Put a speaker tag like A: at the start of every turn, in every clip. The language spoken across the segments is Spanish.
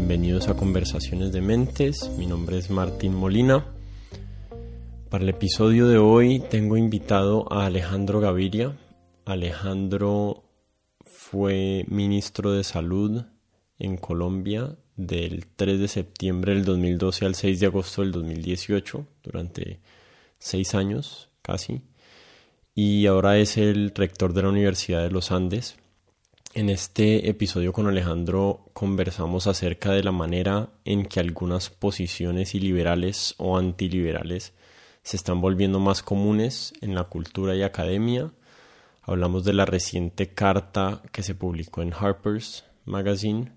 A: Bienvenidos a Conversaciones de Mentes. Mi nombre es Martín Molina. Para el episodio de hoy tengo invitado a Alejandro Gaviria. Alejandro fue ministro de Salud en Colombia del 3 de septiembre del 2012 al 6 de agosto del 2018, durante seis años casi, y ahora es el rector de la Universidad de los Andes. En este episodio con Alejandro conversamos acerca de la manera en que algunas posiciones iliberales o antiliberales se están volviendo más comunes en la cultura y academia. Hablamos de la reciente carta que se publicó en Harper's Magazine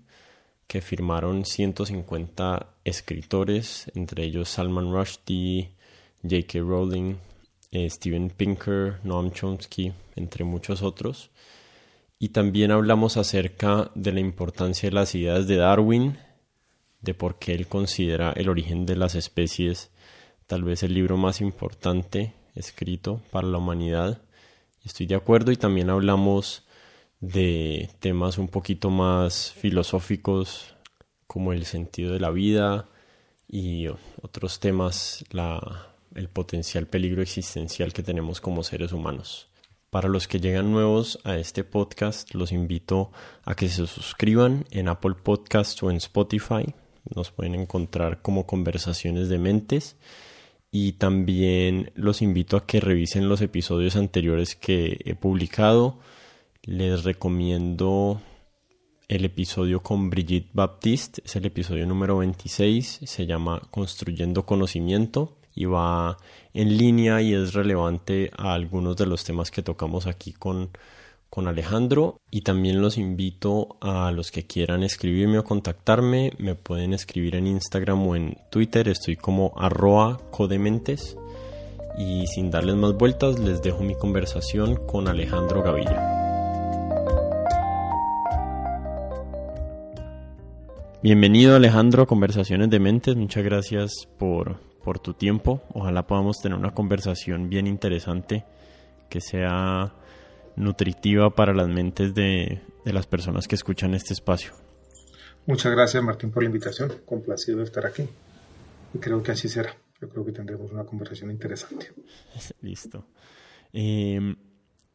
A: que firmaron 150 escritores, entre ellos Salman Rushdie, J.K. Rowling, eh, Steven Pinker, Noam Chomsky, entre muchos otros. Y también hablamos acerca de la importancia de las ideas de Darwin, de por qué él considera el origen de las especies tal vez el libro más importante escrito para la humanidad. Estoy de acuerdo y también hablamos de temas un poquito más filosóficos como el sentido de la vida y otros temas, la, el potencial peligro existencial que tenemos como seres humanos. Para los que llegan nuevos a este podcast, los invito a que se suscriban en Apple Podcast o en Spotify. Nos pueden encontrar como conversaciones de mentes. Y también los invito a que revisen los episodios anteriores que he publicado les recomiendo el episodio con Brigitte Baptiste, es el episodio número 26, se llama Construyendo Conocimiento y va en línea y es relevante a algunos de los temas que tocamos aquí con, con Alejandro. Y también los invito a los que quieran escribirme o contactarme, me pueden escribir en Instagram o en Twitter, estoy como arroa codementes. Y sin darles más vueltas les dejo mi conversación con Alejandro Gavilla. Bienvenido Alejandro. A Conversaciones de Mentes, muchas gracias por, por tu tiempo. Ojalá podamos tener una conversación bien interesante que sea nutritiva para las mentes de, de las personas que escuchan este espacio.
B: Muchas gracias Martín por la invitación, complacido de estar aquí y creo que así será. Yo creo que tendremos una conversación interesante.
A: Listo. Eh,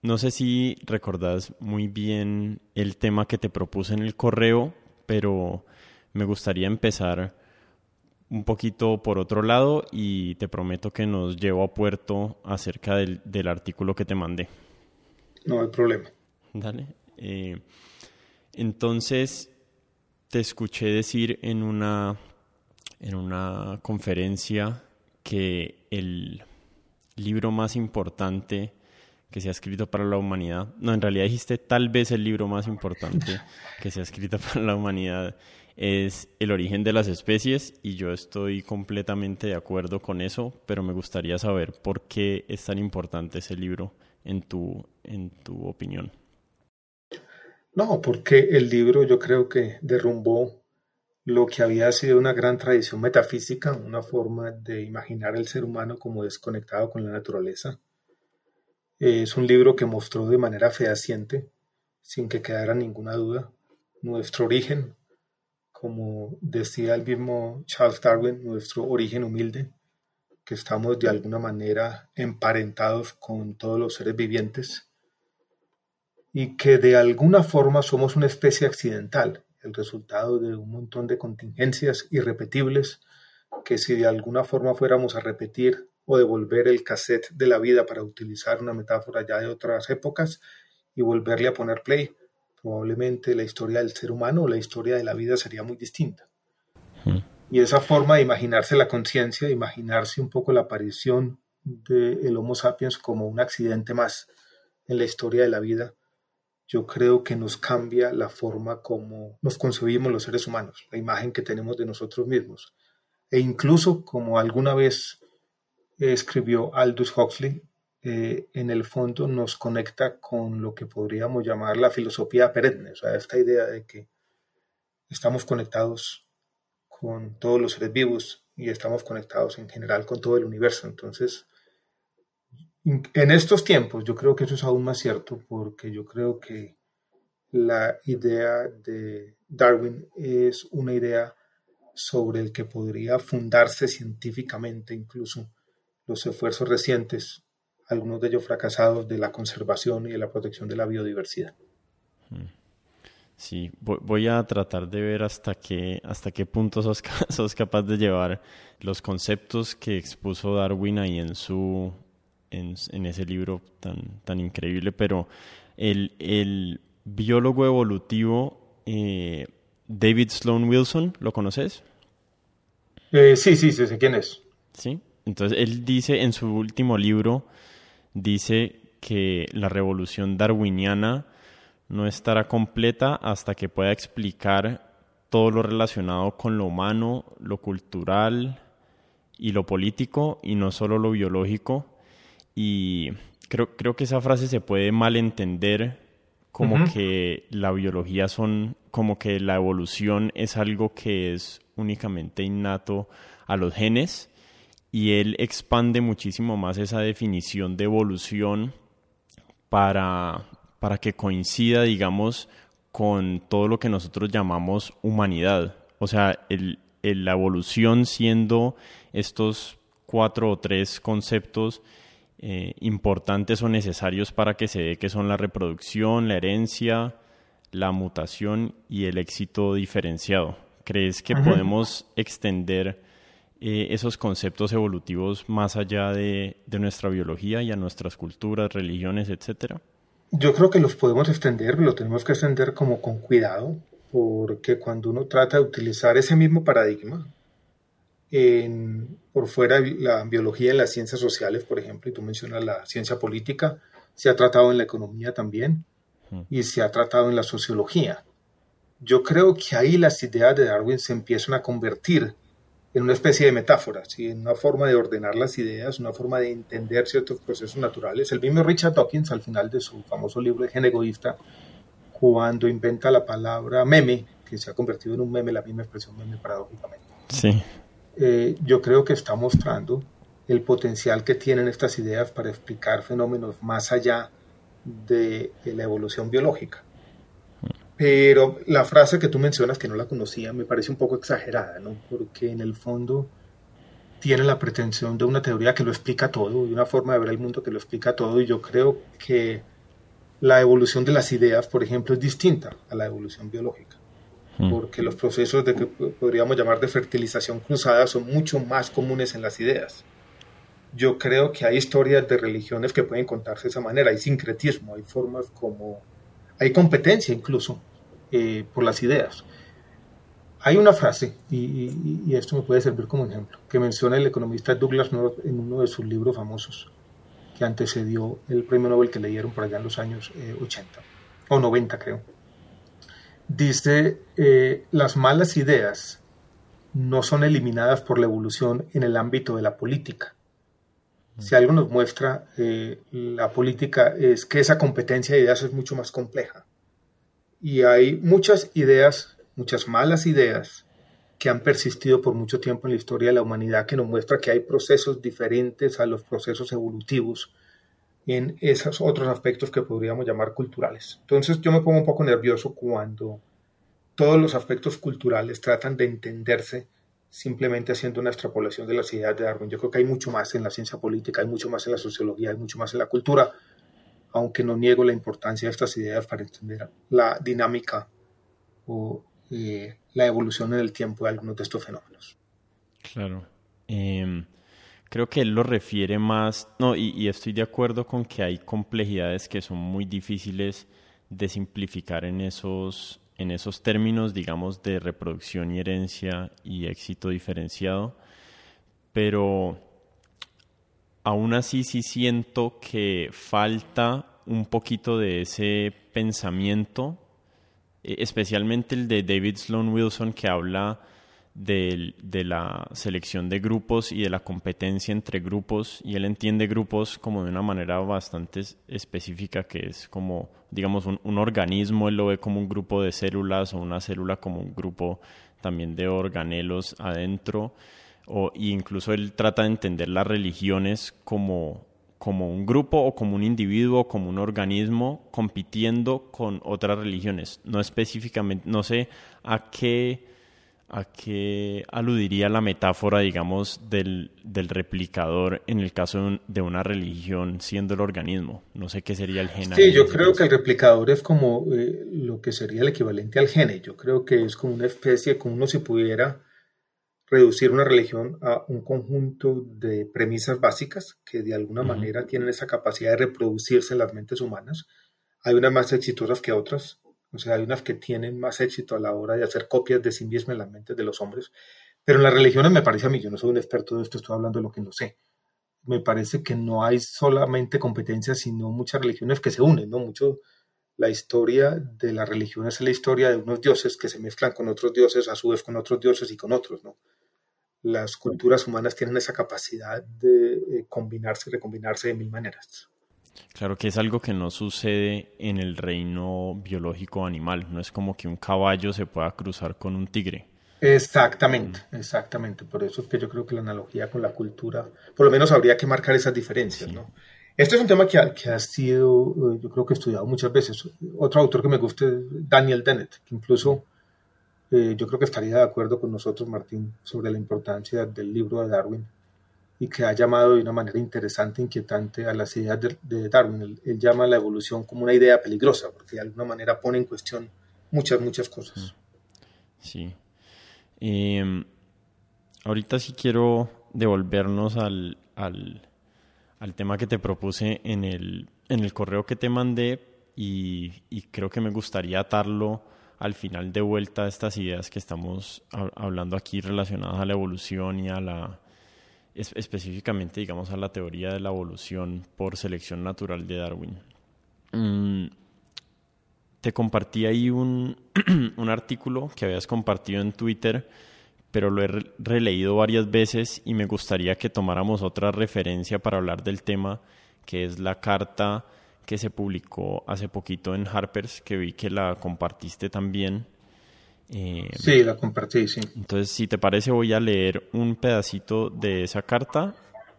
A: no sé si recordás muy bien el tema que te propuse en el correo, pero me gustaría empezar un poquito por otro lado y te prometo que nos llevo a puerto acerca del, artículo que te mandé.
B: No hay problema.
A: Dale. Eh, entonces, te escuché decir en una, en una conferencia que el libro más importante que se ha escrito para la humanidad, no, en realidad dijiste tal vez el libro más importante que se ha escrito para la humanidad es el origen de las especies y yo estoy completamente de acuerdo con eso, pero me gustaría saber por qué es tan importante ese libro en tu, en tu opinión.
B: No, porque el libro yo creo que derrumbó lo que había sido una gran tradición metafísica, una forma de imaginar el ser humano como desconectado con la naturaleza. Es un libro que mostró de manera fehaciente, sin que quedara ninguna duda, nuestro origen, como decía el mismo Charles Darwin, nuestro origen humilde, que estamos de alguna manera emparentados con todos los seres vivientes y que de alguna forma somos una especie accidental, el resultado de un montón de contingencias irrepetibles que si de alguna forma fuéramos a repetir o devolver el cassette de la vida para utilizar una metáfora ya de otras épocas y volverle a poner play, probablemente la historia del ser humano o la historia de la vida sería muy distinta. Hmm. Y esa forma de imaginarse la conciencia, imaginarse un poco la aparición del Homo sapiens como un accidente más en la historia de la vida, yo creo que nos cambia la forma como nos concebimos los seres humanos, la imagen que tenemos de nosotros mismos. E incluso, como alguna vez escribió Aldous Huxley, eh, en el fondo nos conecta con lo que podríamos llamar la filosofía perenne, o sea, esta idea de que estamos conectados con todos los seres vivos y estamos conectados en general con todo el universo. Entonces, en estos tiempos yo creo que eso es aún más cierto porque yo creo que la idea de Darwin es una idea sobre el que podría fundarse científicamente incluso los esfuerzos recientes, algunos de ellos fracasados, de la conservación y de la protección de la biodiversidad.
A: Mm. Sí, voy a tratar de ver hasta qué, hasta qué punto sos, sos capaz de llevar los conceptos que expuso Darwin ahí en su en, en ese libro tan, tan increíble, pero el, el biólogo evolutivo eh, David Sloan Wilson, ¿lo conoces?
B: Eh, sí, sí, sí, sé quién es.
A: Sí, entonces él dice en su último libro, dice que la revolución darwiniana no estará completa hasta que pueda explicar todo lo relacionado con lo humano, lo cultural y lo político y no solo lo biológico. Y creo, creo que esa frase se puede malentender como que la biología son, como que la evolución es algo que es únicamente innato a los genes y él expande muchísimo más esa definición de evolución para para que coincida, digamos, con todo lo que nosotros llamamos humanidad. O sea, el, la evolución siendo estos cuatro o tres conceptos eh, importantes o necesarios para que se dé que son la reproducción, la herencia, la mutación y el éxito diferenciado. ¿Crees que podemos extender eh, esos conceptos evolutivos más allá de, de nuestra biología y a nuestras culturas, religiones, etcétera?
B: Yo creo que los podemos extender, lo tenemos que extender como con cuidado, porque cuando uno trata de utilizar ese mismo paradigma, en, por fuera de la biología y las ciencias sociales, por ejemplo, y tú mencionas la ciencia política, se ha tratado en la economía también y se ha tratado en la sociología. Yo creo que ahí las ideas de Darwin se empiezan a convertir en una especie de metáfora, en una forma de ordenar las ideas, una forma de entender ciertos procesos naturales. El mismo Richard Dawkins, al final de su famoso libro de Gen Egoísta, cuando inventa la palabra meme, que se ha convertido en un meme, la misma expresión meme paradójicamente.
A: Sí.
B: Eh, yo creo que está mostrando el potencial que tienen estas ideas para explicar fenómenos más allá de la evolución biológica. Pero la frase que tú mencionas, que no la conocía, me parece un poco exagerada, ¿no? Porque en el fondo tiene la pretensión de una teoría que lo explica todo, de una forma de ver el mundo que lo explica todo, y yo creo que la evolución de las ideas, por ejemplo, es distinta a la evolución biológica, hmm. porque los procesos de que podríamos llamar de fertilización cruzada son mucho más comunes en las ideas. Yo creo que hay historias de religiones que pueden contarse de esa manera, hay sincretismo, hay formas como, hay competencia incluso eh, por las ideas. Hay una frase, y, esto me puede servir como ejemplo, que menciona el economista Douglas North en uno de sus libros famosos, que antecedió el premio Nobel que leyeron por allá en los años 80, eh, o 90 creo. Dice, eh, las malas ideas no son eliminadas por la evolución en el ámbito de la política. Si algo nos muestra la política es que esa competencia de ideas es mucho más compleja y hay muchas ideas, muchas malas ideas que han persistido por mucho tiempo en la historia de la humanidad, que nos muestra que hay procesos diferentes a los procesos evolutivos en esos otros aspectos que podríamos llamar culturales. Entonces yo me pongo un poco nervioso cuando todos los aspectos culturales tratan de entenderse simplemente haciendo una extrapolación de las ideas de Darwin. Yo creo que hay mucho más en la ciencia política, hay mucho más en la sociología, hay mucho más en la cultura, aunque no niego la importancia de estas ideas para entender la dinámica o eh, la evolución en el tiempo de algunos de estos fenómenos.
A: Claro. Em, creo que él lo refiere más, no, y, estoy de acuerdo con que hay complejidades que son muy difíciles de simplificar en esos, en esos términos, digamos, de reproducción y herencia y éxito diferenciado, pero aún así sí siento que falta un poquito de ese pensamiento, eh, especialmente el de David Sloan Wilson que habla de, la selección de grupos y de la competencia entre grupos y él entiende grupos como de una manera bastante específica que es como digamos un, un organismo, él lo ve como un grupo de células o una célula como un grupo también de organelos adentro o, incluso él trata de entender las religiones como, como un grupo o como un individuo, como un organismo compitiendo con otras religiones. No específicamente, no sé a qué, ¿A qué aludiría la metáfora, digamos, del, replicador en el caso de una religión siendo el organismo? No sé qué sería el gene.
B: Sí, yo creo que el replicador es como eh, lo que sería el equivalente al gene. Yo creo que es como una especie, como uno si pudiera reducir una religión a un conjunto de premisas básicas que de alguna manera tienen esa capacidad de reproducirse en las mentes humanas. Hay unas más exitosas que otras, o sea, hay unas que tienen más éxito a la hora de hacer copias de sí mismas en las mentes de los hombres. Pero en las religiones me parece a mí, yo no soy un experto de esto, estoy hablando de lo que no sé. Me parece que no hay solamente competencias, sino muchas religiones que se unen, ¿no? Mucho la historia de la religión es la historia de unos dioses que se mezclan con otros dioses, a su vez con otros dioses y con otros, ¿no? Las culturas humanas tienen esa capacidad de eh, combinarse y recombinarse de mil maneras.
A: Claro que es algo que no sucede en el reino biológico animal, no es como que un caballo se pueda cruzar con un tigre.
B: Exactamente, exactamente. Por eso es que yo creo que la analogía con la cultura, por lo menos habría que marcar esas diferencias, ¿no? Este es un tema que ha, que ha, sido, eh, yo creo que he estudiado muchas veces. Otro autor que me gusta es Daniel Dennett, que incluso eh, yo creo que estaría de acuerdo con nosotros, Martín, sobre la importancia del libro de Darwin y que ha llamado de una manera interesante, inquietante a las ideas de, Darwin. Él, llama la evolución como una idea peligrosa, porque de alguna manera pone en cuestión muchas, muchas cosas.
A: Sí. Em, ahorita sí quiero devolvernos al, al, tema que te propuse en el, en el correo que te mandé y, creo que me gustaría atarlo al final de vuelta estas ideas que estamos hablando aquí relacionadas a la evolución y a la específicamente, digamos, a la teoría de la evolución por selección natural de Darwin. Mm, te compartí ahí un, un, artículo que habías compartido en Twitter, pero lo he releído varias veces y me gustaría que tomáramos otra referencia para hablar del tema, que es la carta que se publicó hace poquito en Harper's, que vi que la compartiste también
B: eh, sí, la compartí, sí.
A: Entonces, si te parece, voy a leer un pedacito de esa carta.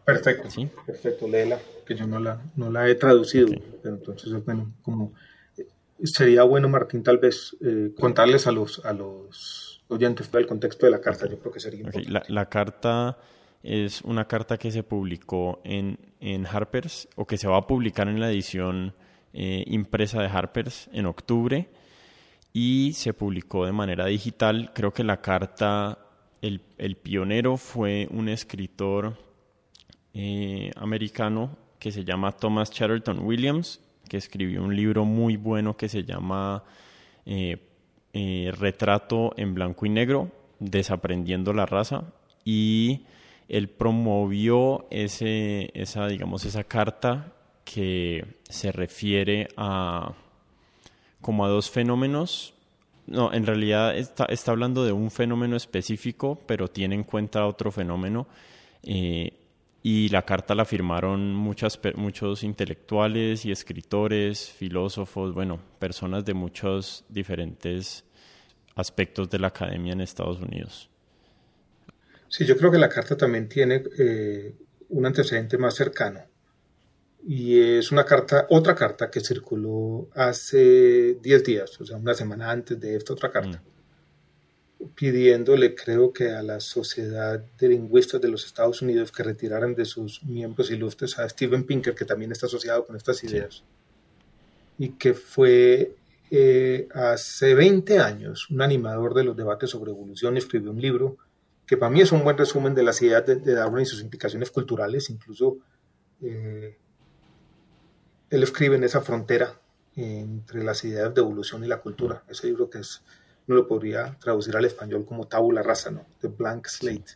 B: Perfecto, ¿Sí? perfecto, léela, que yo no la, no la he traducido, pero entonces, bueno, como eh, sería bueno, Martín, tal vez eh, contarles a los, a los oyentes el contexto de la carta, yo creo que sería
A: importante. La, la, carta es una carta que se publicó en, en Harper's, o que se va a publicar en la edición impresa de Harper's en octubre y se publicó de manera digital. Creo que la carta, el, el pionero fue un escritor eh, americano que se llama Thomas Chatterton Williams, que escribió un libro muy bueno que se llama eh, eh, Retrato en blanco y negro, Desaprendiendo la raza, y él promovió ese, esa, digamos, esa carta que se refiere a como a dos fenómenos. No, en realidad está, está hablando de un fenómeno específico, pero tiene en cuenta otro fenómeno. Eh, y la carta la firmaron muchas, muchos intelectuales y escritores, filósofos, bueno, personas de muchos diferentes aspectos de la academia en Estados Unidos.
B: Sí, yo creo que la carta también tiene eh, un antecedente más cercano. Y es una carta, otra carta que circuló hace 10 días, o sea, una semana antes de esta otra carta, mm. pidiéndole, creo que a la Sociedad de Lingüistas de los Estados Unidos que retiraran de sus miembros ilustres a Steven Pinker, que también está asociado con estas ideas, y que fue eh, hace 20 años un animador de los debates sobre evolución, escribió un libro que para mí es un buen resumen de las ideas de, Darwin y sus implicaciones culturales, incluso eh, él escribe en esa frontera entre las ideas de evolución y la cultura. Ese libro que es, no lo podría traducir al español como tabula rasa, ¿no? The Blank Slate.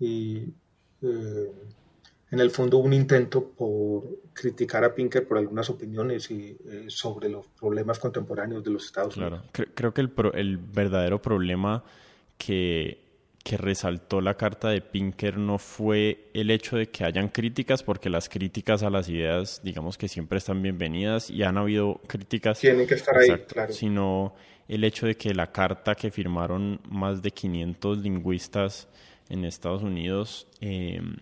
B: Y eh, en el fondo un intento por criticar a Pinker por algunas opiniones y, eh, sobre los problemas contemporáneos de los Estados Unidos.
A: Claro, creo que el, el verdadero problema que que resaltó la carta de Pinker no fue el hecho de que hayan críticas, porque las críticas a las ideas, digamos que siempre están bienvenidas y han habido críticas.
B: Tienen que estar ahí, claro.
A: Sino el hecho de que la carta que firmaron más de 500 lingüistas en Estados Unidos em,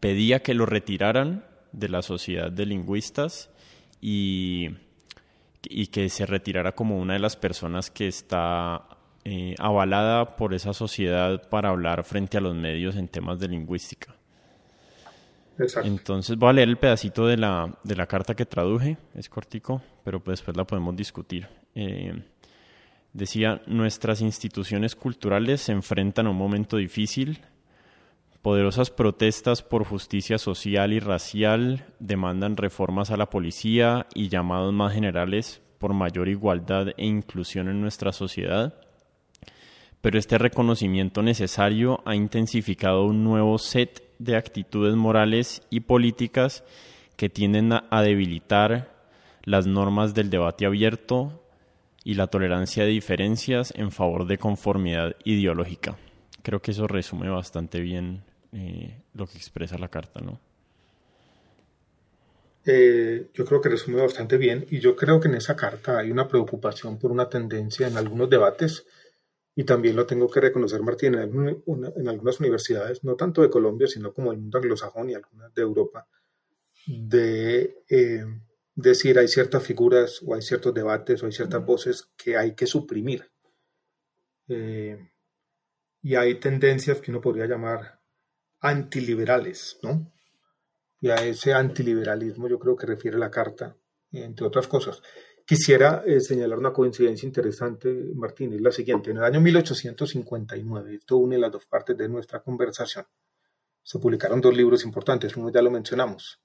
A: pedía que lo retiraran de la sociedad de lingüistas y, y que se retirara como una de las personas que está eh, avalada por esa sociedad para hablar frente a los medios en temas de lingüística. Exacto. Entonces voy a leer el pedacito de la, de la carta que traduje, es cortico, pero pues después la podemos discutir. Eh, decía, nuestras instituciones culturales se enfrentan a un momento difícil, Poderosas protestas por justicia social y racial demandan reformas a la policía y llamados más generales por mayor igualdad e inclusión en nuestra sociedad. Pero este reconocimiento necesario ha intensificado un nuevo set de actitudes morales y políticas que tienden a debilitar las normas del debate abierto y la tolerancia de diferencias en favor de conformidad ideológica. Creo que eso resume bastante bien eh, lo que expresa la carta, ¿no?
B: Eh, yo creo que resume bastante bien y yo creo que en esa carta hay una preocupación por una tendencia en algunos debates y también lo tengo que reconocer, Martín, en, algunas universidades, no tanto de Colombia, sino como el mundo anglosajón y algunas de Europa, de eh, decir hay ciertas figuras o hay ciertos debates o hay ciertas voces que hay que suprimir. y hay tendencias que uno podría llamar antiliberales, ¿no? Y a ese antiliberalismo yo creo que refiere la carta, entre otras cosas. Quisiera eh, señalar una coincidencia interesante, Martín, es la siguiente. En el año 1859, esto une las dos partes de nuestra conversación, se publicaron dos libros importantes, uno ya lo mencionamos,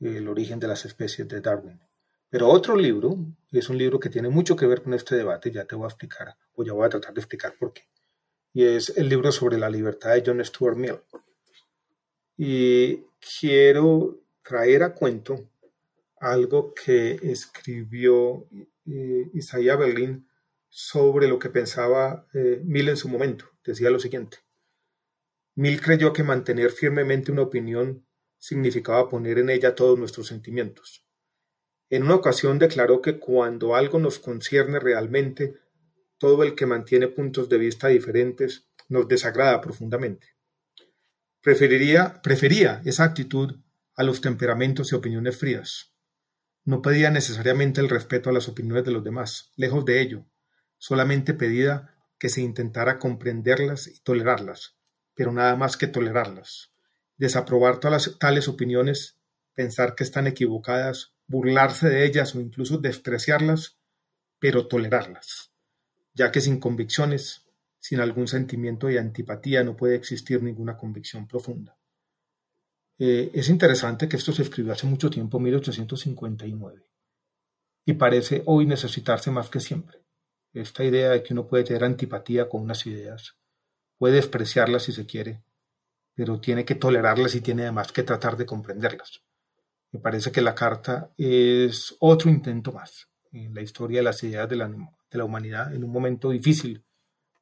B: El origen de las especies de Darwin. Pero otro libro, es un libro que tiene mucho que ver con este debate, ya te voy a explicar, o ya voy a tratar de explicar por qué y es el libro sobre la libertad de John Stuart Mill. Y quiero traer a cuento algo que escribió eh, Isaiah Berlin sobre lo que pensaba eh, Mill en su momento. Decía lo siguiente. Mill creyó que mantener firmemente una opinión significaba poner en ella todos nuestros sentimientos. En una ocasión declaró que cuando algo nos concierne realmente, todo el que mantiene puntos de vista diferentes nos desagrada profundamente. Preferiría, prefería esa actitud a los temperamentos y opiniones frías. No pedía necesariamente el respeto a las opiniones de los demás, lejos de ello, solamente pedía que se intentara comprenderlas y tolerarlas, pero nada más que tolerarlas. Desaprobar todas tales opiniones, pensar que están equivocadas, burlarse de ellas o incluso despreciarlas, pero tolerarlas ya que sin convicciones, sin algún sentimiento de antipatía, no puede existir ninguna convicción profunda. Eh, es interesante que esto se escribió hace mucho tiempo, 1859, y parece hoy necesitarse más que siempre. Esta idea de que uno puede tener antipatía con unas ideas, puede despreciarlas si se quiere, pero tiene que tolerarlas y tiene además que tratar de comprenderlas. Me parece que la carta es otro intento más en la historia de las ideas de la de la humanidad en un momento difícil,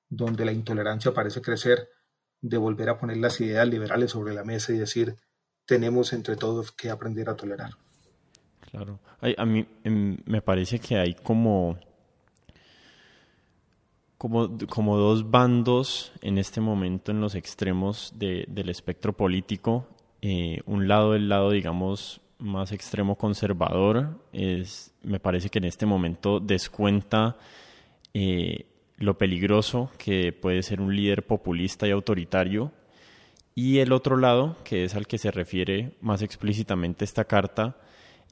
B: donde la intolerancia parece crecer, de volver a poner las ideas liberales sobre la mesa y decir, tenemos entre todos que aprender a tolerar.
A: Claro, a mí em, me parece que hay como, como, como dos bandos en este momento en los extremos del espectro político. Eh, un lado, el lado, digamos, más extremo conservador, es, me parece que en este momento descuenta eh, lo peligroso que puede ser un líder populista y autoritario. Y el otro lado, que es al que se refiere más explícitamente esta carta,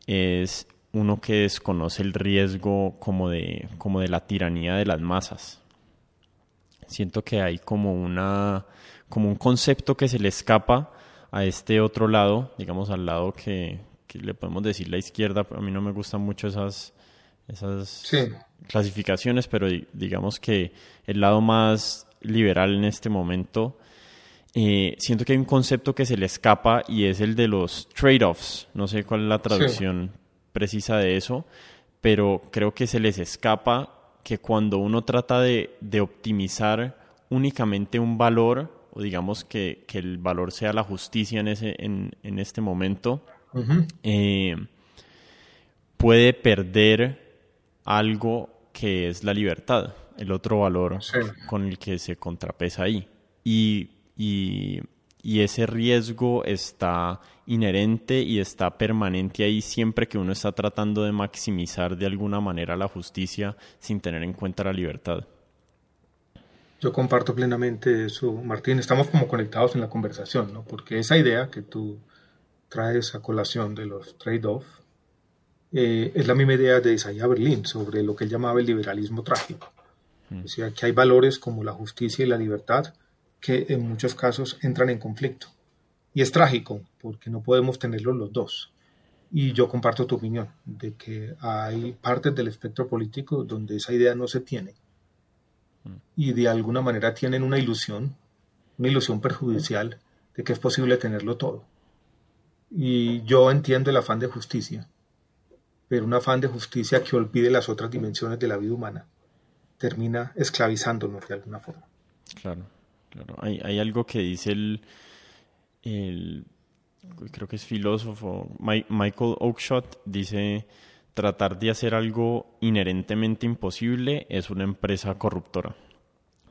A: es uno que desconoce el riesgo como de, como de la tiranía de las masas. Siento que hay como, una, como un concepto que se le escapa a este otro lado, digamos al lado que, que le podemos decir la izquierda. A mí no me gustan mucho esas, esas clasificaciones, pero digamos que el lado más liberal en este momento, eh, siento que hay un concepto que se le escapa y es el de los trade-offs. No sé cuál es la traducción precisa de eso, pero creo que se les escapa que cuando uno trata de, optimizar únicamente un valor, o digamos que, el valor sea la justicia en, ese, en, este momento, eh, puede perder algo que es la libertad, el otro valor con el que se contrapesa ahí. Y, y, ese riesgo está inherente y está permanente ahí siempre que uno está tratando de maximizar de alguna manera la justicia sin tener en cuenta la libertad.
B: Yo comparto plenamente eso, Martín. Estamos como conectados en la conversación, ¿no? Porque esa idea que tú traes a colación de los trade-off eh, es la misma idea de Isaiah Berlin sobre lo que él llamaba el liberalismo trágico. Mm. O sea, que hay valores como la justicia y la libertad que en muchos casos entran en conflicto. Y es trágico porque no podemos tenerlos los dos. Y yo comparto tu opinión de que hay partes del espectro político donde esa idea no se tiene mm. y de alguna manera tienen una ilusión, una ilusión perjudicial de que es posible tenerlo todo. Y yo entiendo el afán de justicia, pero un afán de justicia que olvide las otras dimensiones de la vida humana termina esclavizándonos de alguna forma.
A: Claro, claro. Hay, hay algo que dice el, el, creo que es filósofo, Michael Oakeshott, dice, tratar de hacer algo inherentemente imposible es una empresa corruptora.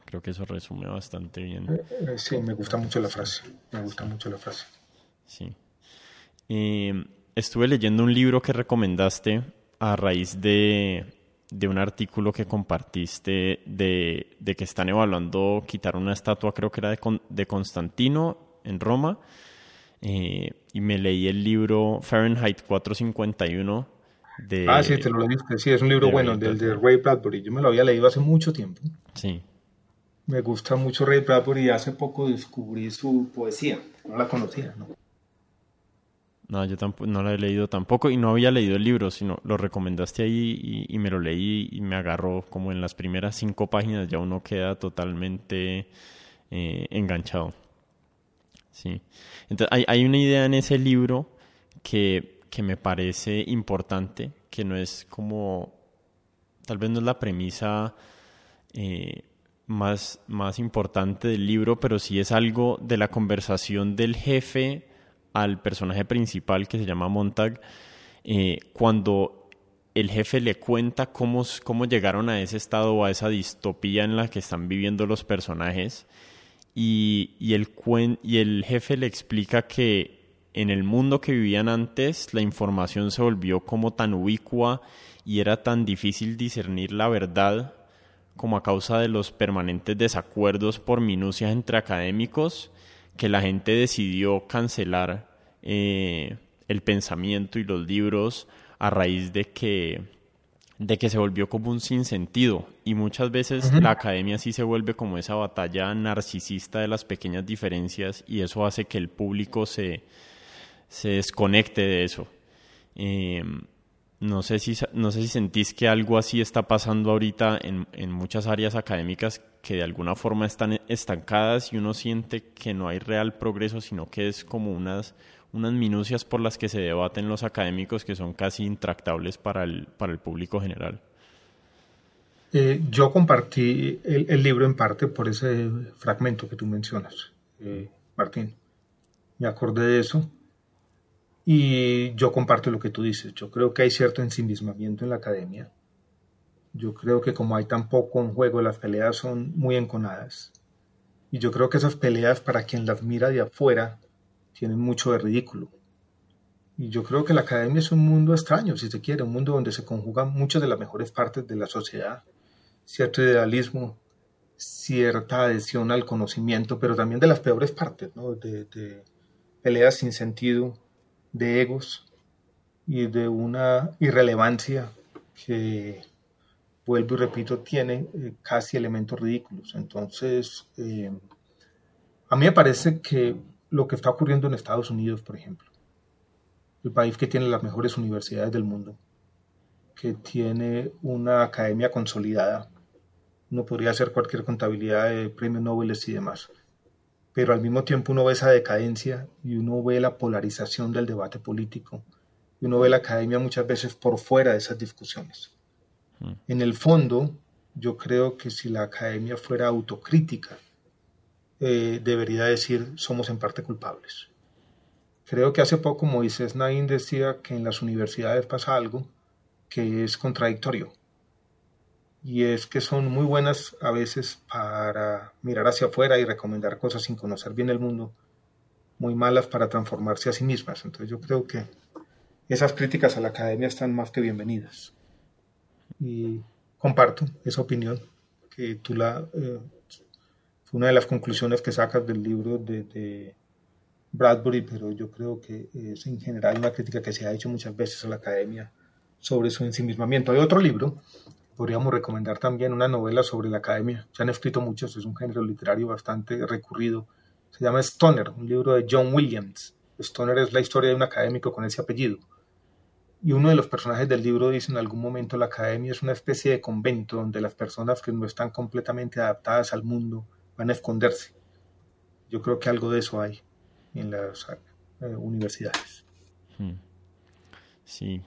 A: Creo que eso resume bastante bien.
B: Eh, eh, sí, me gusta mucho la frase, me gusta mucho la frase.
A: Sí. Eh, estuve leyendo un libro que recomendaste a raíz de, un artículo que compartiste de, que están evaluando quitar una estatua, creo que era de, de Constantino en Roma. Eh, y me leí el libro Fahrenheit 451 de...
B: Ah, sí, te lo leíste. Sí, es un libro bueno, del de Ray Bradbury. Yo me lo había leído hace mucho tiempo.
A: Sí.
B: Me gusta mucho Ray Bradbury y hace poco descubrí su poesía. No la conocía, ¿no?
A: No, yo tampoco, no la he leído tampoco y no había leído el libro, sino lo recomendaste ahí y, me lo leí y me agarró como en las primeras cinco páginas ya uno queda totalmente eh, enganchado. Sí. Entonces hay, hay, una idea en ese libro que, que me parece importante, que no es como, tal vez no es la premisa eh, más, más importante del libro, pero sí es algo de la conversación del jefe al personaje principal que se llama Montag, eh, cuando el jefe le cuenta cómo, cómo llegaron a ese estado o a esa distopía en la que están viviendo los personajes, y, y, el, y el jefe le explica que en el mundo que vivían antes la información se volvió como tan ubicua y era tan difícil discernir la verdad como a causa de los permanentes desacuerdos por minucias entre académicos, que la gente decidió cancelar eh, el pensamiento y los libros a raíz de que, de que se volvió como un sinsentido. Y muchas veces la academia sí se vuelve como esa batalla narcisista de las pequeñas diferencias y eso hace que el público se, se desconecte de eso. Eh, no sé, si, no sé si sentís que algo así está pasando ahorita en, en muchas áreas académicas que de alguna forma están estancadas y uno siente que no hay real progreso, sino que es como unas, unas minucias por las que se debaten los académicos que son casi intractables para el, para el público general.
B: Eh, yo compartí el, libro en parte por ese fragmento que tú mencionas, eh, Martín. Me acordé de eso y yo comparto lo que tú dices. Yo creo que hay cierto ensimismamiento en la academia. Yo creo que como hay tan poco en juego, las peleas son muy enconadas. Y yo creo que esas peleas, para quien las mira de afuera, tienen mucho de ridículo. Y yo creo que la academia es un mundo extraño, si se quiere, un mundo donde se conjugan muchas de las mejores partes de la sociedad, cierto idealismo, cierta adhesión al conocimiento, pero también de las peores partes, ¿no? de, peleas sin sentido, de egos y de una irrelevancia que, vuelvo y repito, tiene eh, casi elementos ridículos. Entonces, eh, a mí me parece que lo que está ocurriendo en Estados Unidos, por ejemplo. El país que tiene las mejores universidades del mundo, que tiene una academia consolidada. Uno podría hacer cualquier contabilidad de premios Nobel y demás. Pero al mismo tiempo uno ve esa decadencia y uno ve la polarización del debate político. Y uno ve la academia muchas veces por fuera de esas discusiones. Hmm. En el fondo, yo creo que si la academia fuera autocrítica eh, debería decir somos en parte culpables. Creo que hace poco Moisés Naín decía que en las universidades pasa algo que es contradictorio. Y es que son muy buenas a veces para mirar hacia afuera y recomendar cosas sin conocer bien el mundo, muy malas para transformarse a sí mismas. Entonces yo creo que esas críticas a la academia están más que bienvenidas. Y comparto esa opinión que tú la eh, una de las conclusiones que sacas del libro de, Bradbury, pero yo creo que es en general una crítica que se ha hecho muchas veces a la academia sobre su ensimismamiento. Hay otro libro, podríamos recomendar también una novela sobre la academia. Se han escrito muchos, es un género literario bastante recurrido. Se llama Stoner, un libro de John Williams. Stoner es la historia de un académico con ese apellido. Y uno de los personajes del libro dice en algún momento la academia es una especie de convento donde las personas que no están completamente adaptadas al mundo van a esconderse. Yo creo que algo de eso hay en las eh, universidades. Hmm.
A: Sí.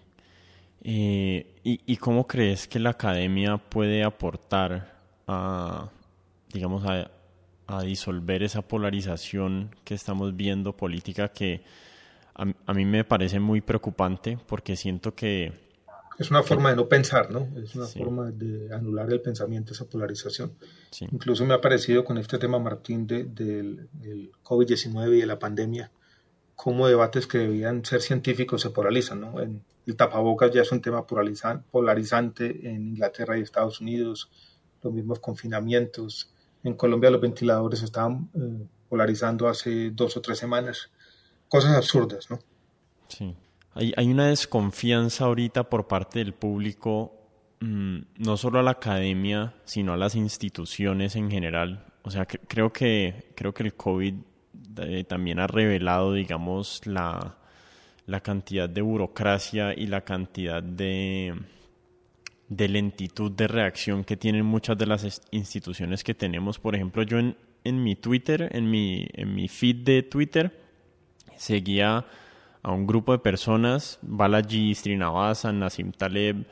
A: Eh, ¿y, cómo crees que la academia puede aportar a, digamos, a, a disolver esa polarización que estamos viendo política que a, mí me parece muy preocupante porque siento que...
B: Es una forma de no pensar, ¿no? Es una forma de anular el pensamiento, esa polarización. Incluso me ha parecido con este tema, Martín, de, del, COVID-19 y de la pandemia, cómo debates que debían ser científicos se polarizan, ¿no? En, el tapabocas ya es un tema polarizante en Inglaterra y Estados Unidos, los mismos confinamientos. En Colombia los ventiladores estaban eh, polarizando hace dos o tres semanas cosas absurdas, ¿no?
A: Sí. Hay, hay una desconfianza ahorita por parte del público, mm, no solo a la academia, sino a las instituciones en general. O sea, creo, que, creo que el COVID eh, también ha revelado, digamos, la, la cantidad de burocracia y la cantidad de, de lentitud de reacción que tienen muchas de las instituciones que tenemos. Por ejemplo, yo en, en mi Twitter, en mi, en mi feed de Twitter, seguía a un grupo de personas, Balaji Srinivasan, Nassim Taleb,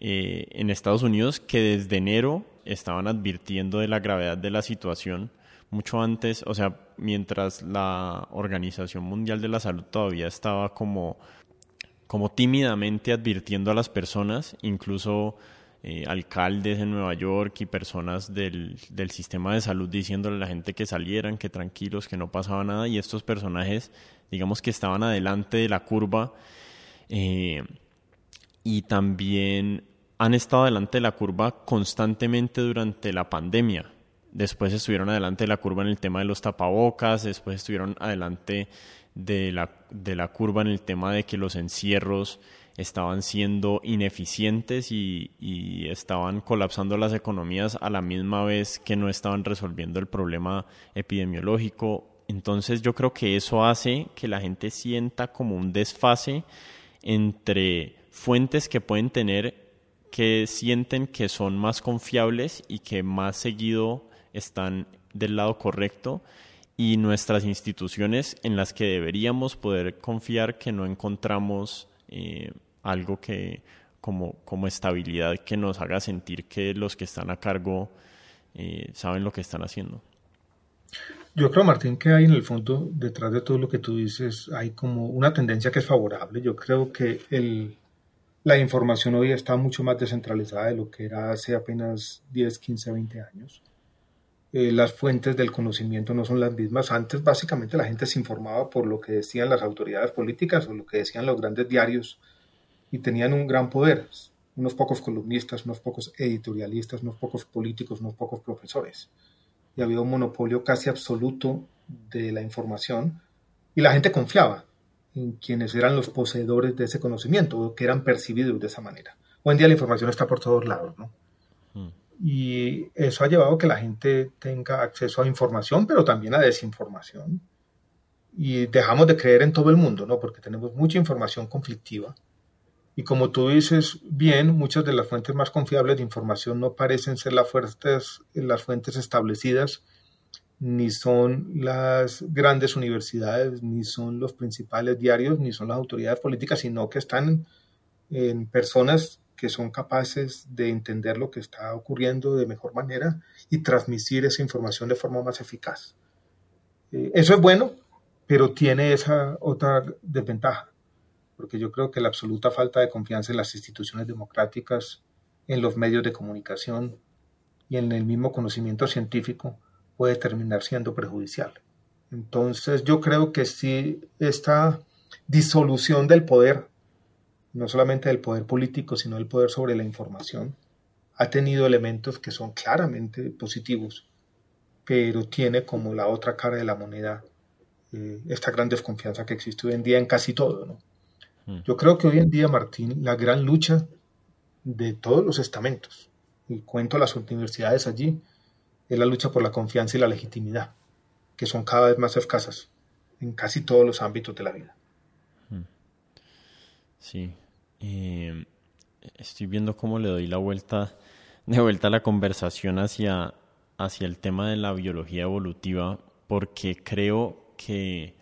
A: eh, en Estados Unidos, que desde enero estaban advirtiendo de la gravedad de la situación mucho antes, o sea, mientras la Organización Mundial de la Salud todavía estaba como, como tímidamente advirtiendo a las personas, incluso eh, alcaldes en Nueva York y personas del, del, sistema de salud diciéndole a la gente que salieran, que tranquilos, que no pasaba nada, y estos personajes, digamos que estaban adelante de la curva eh, y también han estado adelante de la curva constantemente durante la pandemia. Después estuvieron adelante de la curva en el tema de los tapabocas, después estuvieron adelante de la, de la curva en el tema de que los encierros estaban siendo ineficientes y, estaban colapsando las economías a la misma vez que no estaban resolviendo el problema epidemiológico. Entonces yo creo que eso hace que la gente sienta como un desfase entre fuentes que pueden tener que sienten que son más confiables y que más seguido están del lado correcto y nuestras instituciones en las que deberíamos poder confiar que no encontramos eh, algo que como, como estabilidad que nos haga sentir que los que están a cargo eh, saben lo que están haciendo.
B: Yo creo, Martín, que hay en el fondo, detrás de todo lo que tú dices, hay como una tendencia que es favorable. Yo creo que el, la información hoy está mucho más descentralizada de lo que era hace apenas 10, 15, 20 años. Eh, las fuentes del conocimiento no son las mismas. Antes básicamente la gente se informaba por lo que decían las autoridades políticas o lo que decían los grandes diarios y tenían un gran poder. Unos pocos columnistas, unos pocos editorialistas, unos pocos políticos, unos pocos profesores. Y había un monopolio casi absoluto de la información y la gente confiaba en quienes eran los poseedores de ese conocimiento o que eran percibidos de esa manera. Hoy en día la información está por todos lados, ¿no? Y eso ha llevado a que la gente tenga acceso a información, pero también a desinformación. Y dejamos de creer en todo el mundo, ¿no? Porque tenemos mucha información conflictiva. Y como tú dices bien, muchas de las fuentes más confiables de información no parecen ser las fuentes, las fuentes establecidas, ni son las grandes universidades, ni son los principales diarios, ni son las autoridades políticas, sino que están en personas que son capaces de entender lo que está ocurriendo de mejor manera y transmitir esa información de forma más eficaz. Eh, eso es bueno, pero tiene esa otra desventaja, porque yo creo que la absoluta falta de confianza en las instituciones democráticas, en los medios de comunicación y en el mismo conocimiento científico puede terminar siendo perjudicial. Entonces yo creo que si esta disolución del poder no solamente del poder político, sino del poder sobre la información, ha tenido elementos que son claramente positivos. pero tiene como la otra cara de la moneda eh, esta gran desconfianza que existe hoy en día en casi todo. ¿no? Mm. Yo creo que hoy en día, Martín, la gran lucha de todos los estamentos, y cuento las universidades allí, es la lucha por la confianza y la legitimidad, que son cada vez más escasas en casi todos los ámbitos de la vida. Mm.
A: Sí. Eh, estoy viendo cómo le doy la vuelta, de vuelta a la conversación hacia, hacia el tema de la biología evolutiva, porque creo que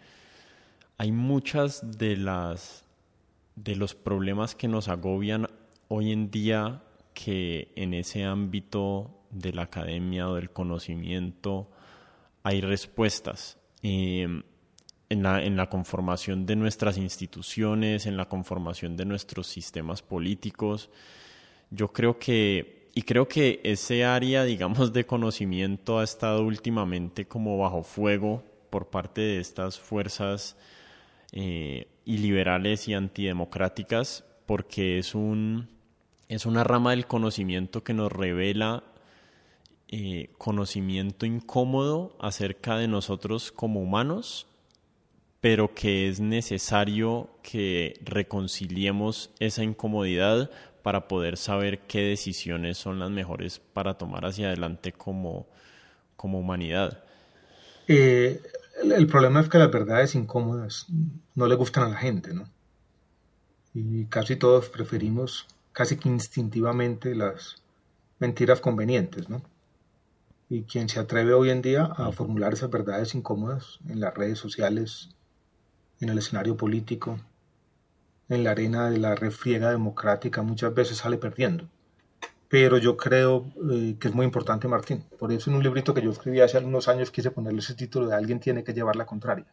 A: hay muchas de las de los problemas que nos agobian hoy en día que en ese ámbito de la academia o del conocimiento hay respuestas. Em, en, la, en la conformación de nuestras instituciones, en la conformación de nuestros sistemas políticos. Yo creo que, y creo que ese área, digamos, de conocimiento ha estado últimamente como bajo fuego por parte de estas fuerzas eh, iliberales y antidemocráticas, porque es, un, es una rama del conocimiento que nos revela eh, conocimiento incómodo acerca de nosotros como humanos, pero que es necesario que reconciliemos esa incomodidad para poder saber qué decisiones son las mejores para tomar hacia adelante como, como humanidad.
B: Eh, el, problema es que las verdades incómodas no le gustan a la gente, ¿no? Y casi todos preferimos, casi que instintivamente, las mentiras convenientes, ¿no? Y quien se atreve hoy en día a formular esas verdades incómodas en las redes sociales, en el escenario político, en la arena de la refriega democrática, muchas veces sale perdiendo pero yo creo eh, que es muy importante, Martín. Por eso en un librito que yo escribí hace algunos años quise ponerle ese título de Alguien tiene que llevar la contraria,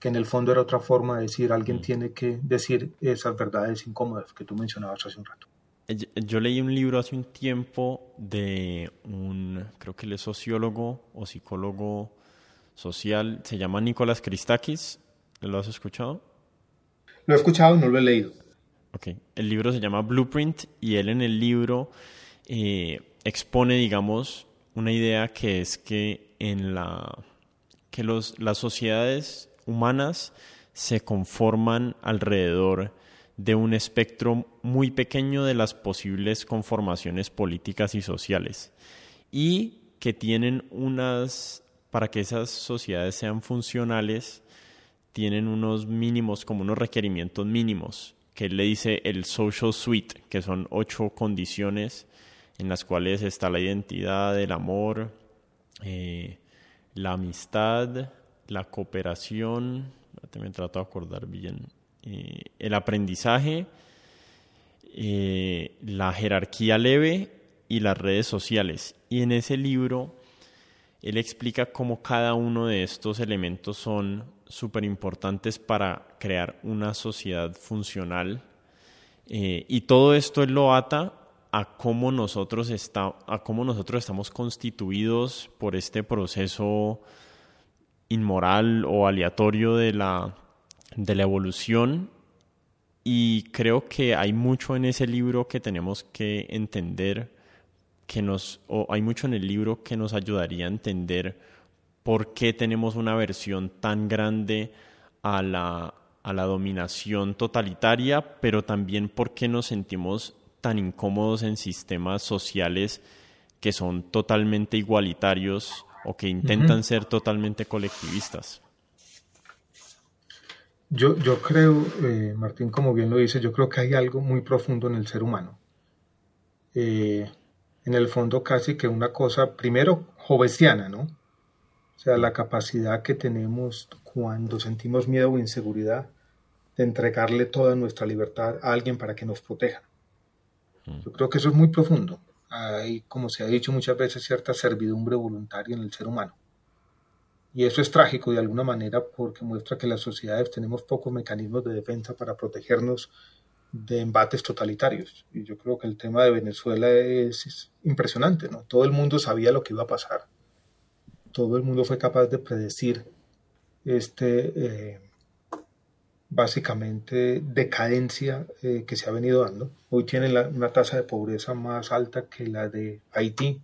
B: que en el fondo era otra forma de decir, alguien mm. tiene que decir esas verdades incómodas que tú mencionabas hace un rato.
A: Eh, yo leí un libro hace un tiempo de un, creo que él es sociólogo o psicólogo social, se llama Nicolás Christakis, ¿lo has escuchado?
B: Lo he escuchado, no lo he leído.
A: Ok, el libro se llama Blueprint y él en el libro eh, expone, digamos, una idea que es que en la que los, las sociedades humanas se conforman alrededor de un espectro muy pequeño de las posibles conformaciones políticas y sociales y que tienen unas para que esas sociedades sean funcionales tienen unos mínimos como unos requerimientos mínimos que él le dice el social suite, que son ocho condiciones en las cuales está la identidad, el amor, eh, la amistad, la cooperación, me trato de acordar bien, eh, el aprendizaje, eh, la jerarquía leve y las redes sociales. Y en ese libro él explica cómo cada uno de estos elementos son súper importantes para crear una sociedad funcional. Eh, y todo esto lo ata a cómo, nosotros está, a cómo nosotros estamos constituidos por este proceso inmoral o aleatorio de la, de la evolución. Y creo que hay mucho en ese libro que tenemos que entender, que nos, o hay mucho en el libro que nos ayudaría a entender por qué tenemos una versión tan grande a la, a la dominación totalitaria, pero también por qué nos sentimos tan incómodos en sistemas sociales que son totalmente igualitarios o que intentan ser totalmente colectivistas.
B: Yo, yo creo, eh, Martín, como bien lo dice, yo creo que hay algo muy profundo en el ser humano. Eh, en el fondo casi que una cosa, primero, jovesiana, ¿no? Sea, la capacidad que tenemos cuando sentimos miedo o inseguridad de entregarle toda nuestra libertad a alguien para que nos proteja. Mm. Yo creo que eso es muy profundo. Hay, como se ha dicho muchas veces, cierta servidumbre voluntaria en el ser humano. Y eso es trágico de alguna manera porque muestra que las sociedades tenemos pocos mecanismos de defensa para protegernos de embates totalitarios. Y yo creo que el tema de Venezuela es, es impresionante, ¿no? Todo el mundo sabía lo que iba a pasar todo el mundo fue capaz de predecir este eh, básicamente decadencia eh, que se ha venido dando. Hoy tienen una tasa de pobreza más alta que la de Haití,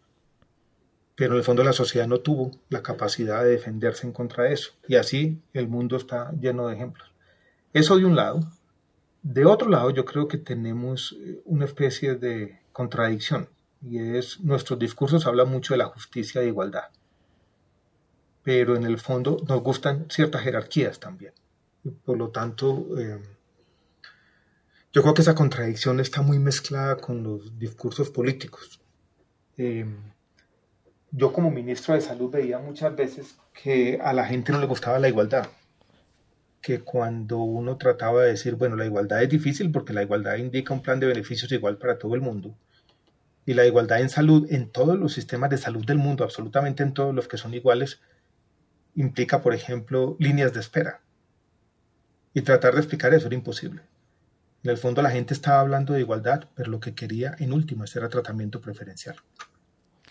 B: pero en el fondo la sociedad no tuvo la capacidad de defenderse en contra de eso. Y así el mundo está lleno de ejemplos. Eso de un lado. De otro lado, yo creo que tenemos eh, una especie de contradicción y es nuestros discursos hablan mucho de la justicia e igualdad, pero en el fondo nos gustan ciertas jerarquías también. por lo tanto, eh, yo creo que esa contradicción está muy mezclada con los discursos políticos. Eh, yo como ministro de salud veía muchas veces que a la gente no le gustaba la igualdad, que cuando uno trataba de decir, bueno, la igualdad es difícil porque la igualdad indica un plan de beneficios igual para todo el mundo, y la igualdad en salud en todos los sistemas de salud del mundo, absolutamente en todos los que son iguales, implica, por ejemplo, líneas de espera. Y tratar de explicar eso era imposible. En el fondo la gente estaba hablando de igualdad, pero lo que quería en último era tratamiento preferencial.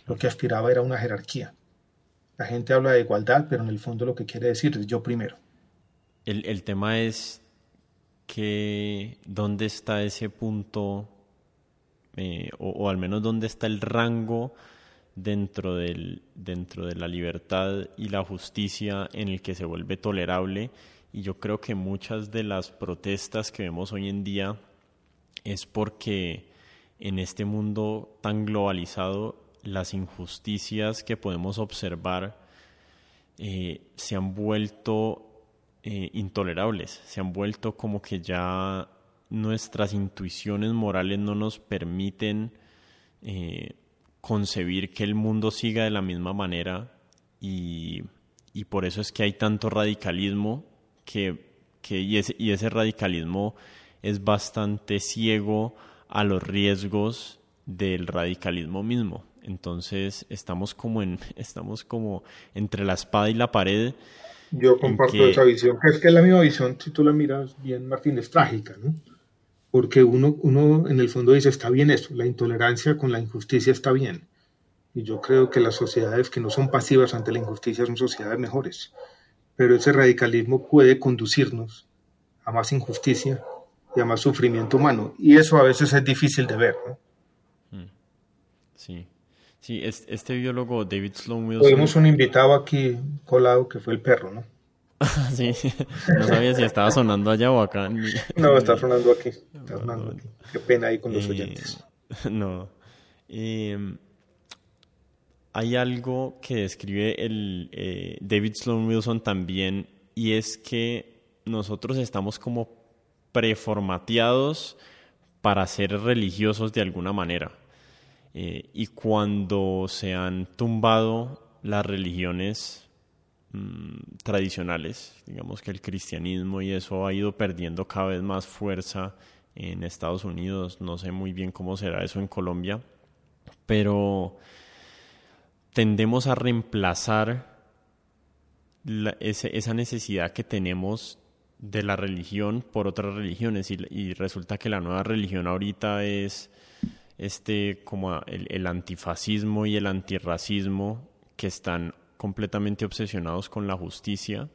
B: Lo que aspiraba era una jerarquía. La gente habla de igualdad, pero en el fondo lo que quiere decir es yo primero.
A: El, tema es que dónde está ese punto, eh, o, al menos dónde está el rango dentro, del, dentro de la libertad y la justicia en el que se vuelve tolerable. Y yo creo que muchas de las protestas que vemos hoy en día es porque en este mundo tan globalizado las injusticias que podemos observar eh, se han vuelto eh, intolerables, se han vuelto como que ya nuestras intuiciones morales no nos permiten eh, concebir que el mundo siga de la misma manera y, y por eso es que hay tanto radicalismo que, y, ese, y ese radicalismo es bastante ciego a los riesgos del radicalismo mismo. Entonces estamos como en, estamos como entre la espada y la pared.
B: Yo comparto esa visión, es que es la misma visión, si tú la miras bien, Martín, es trágica, ¿no? Porque uno, uno en el fondo dice, está bien eso, la intolerancia con la injusticia está bien. Y yo creo que las sociedades que no son pasivas ante la injusticia son sociedades mejores pero ese radicalismo puede conducirnos a más injusticia y a más sufrimiento humano. Y eso a veces es difícil de ver.
A: Mm. Sí. Sí, este biólogo David Sloan Wilson.
B: Tuvimos un invitado aquí colado que fue el perro, ¿no?
A: sí, no sabía si estaba sonando allá o acá.
B: no, está sonando aquí. Está sonando aquí. Qué pena ahí con los eh, oyentes.
A: No. Eh, hay algo que describe el, eh, David Sloan Wilson también y es que nosotros estamos como preformateados para ser religiosos de alguna manera. Eh, y cuando se han tumbado las religiones mm, tradicionales, digamos que el cristianismo y eso ha ido perdiendo cada vez más fuerza en Estados Unidos, no sé muy bien cómo será eso en Colombia, pero tendemos a reemplazar esa necesidad que tenemos de la religión por otras religiones. Y, resulta que la nueva religión ahorita es este como el, antifascismo y el antirracismo que están completamente obsesionados con la justicia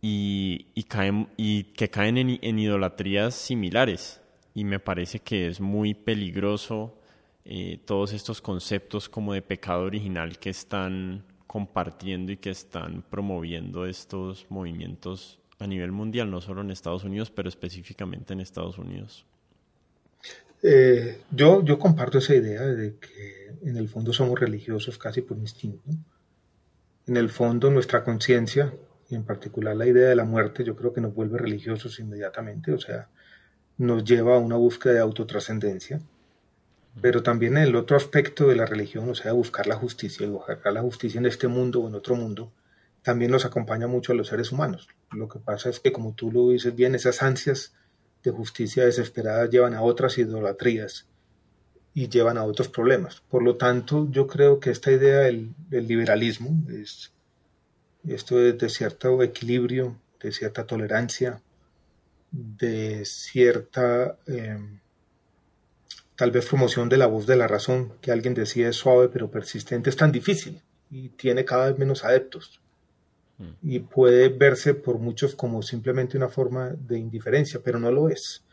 A: y, caen, y que caen en, idolatrías similares y me parece que es muy peligroso eh, todos estos conceptos como de pecado original que están compartiendo y que están promoviendo estos movimientos a nivel mundial, no solo en Estados Unidos, pero específicamente en Estados Unidos.
B: Eh, yo, yo comparto esa idea de que en el fondo somos religiosos casi por instinto. En el fondo nuestra conciencia, y en particular la idea de la muerte, yo creo que nos vuelve religiosos inmediatamente, o sea, nos lleva a una búsqueda de autotrascendencia pero también el otro aspecto de la religión, o sea, buscar la justicia y buscar la justicia en este mundo o en otro mundo, también nos acompaña mucho a los seres humanos. Lo que pasa es que, como tú lo dices bien, esas ansias de justicia desesperadas llevan a otras idolatrías y llevan a otros problemas. Por lo tanto, yo creo que esta idea del, liberalismo es esto de cierto equilibrio, de cierta tolerancia, de cierta em, tal vez promoción de la voz de la razón, que alguien decía es suave pero persistente, es tan difícil y tiene cada vez menos adeptos. Mm. Y puede verse por muchos como simplemente una forma de indiferencia, pero no lo es.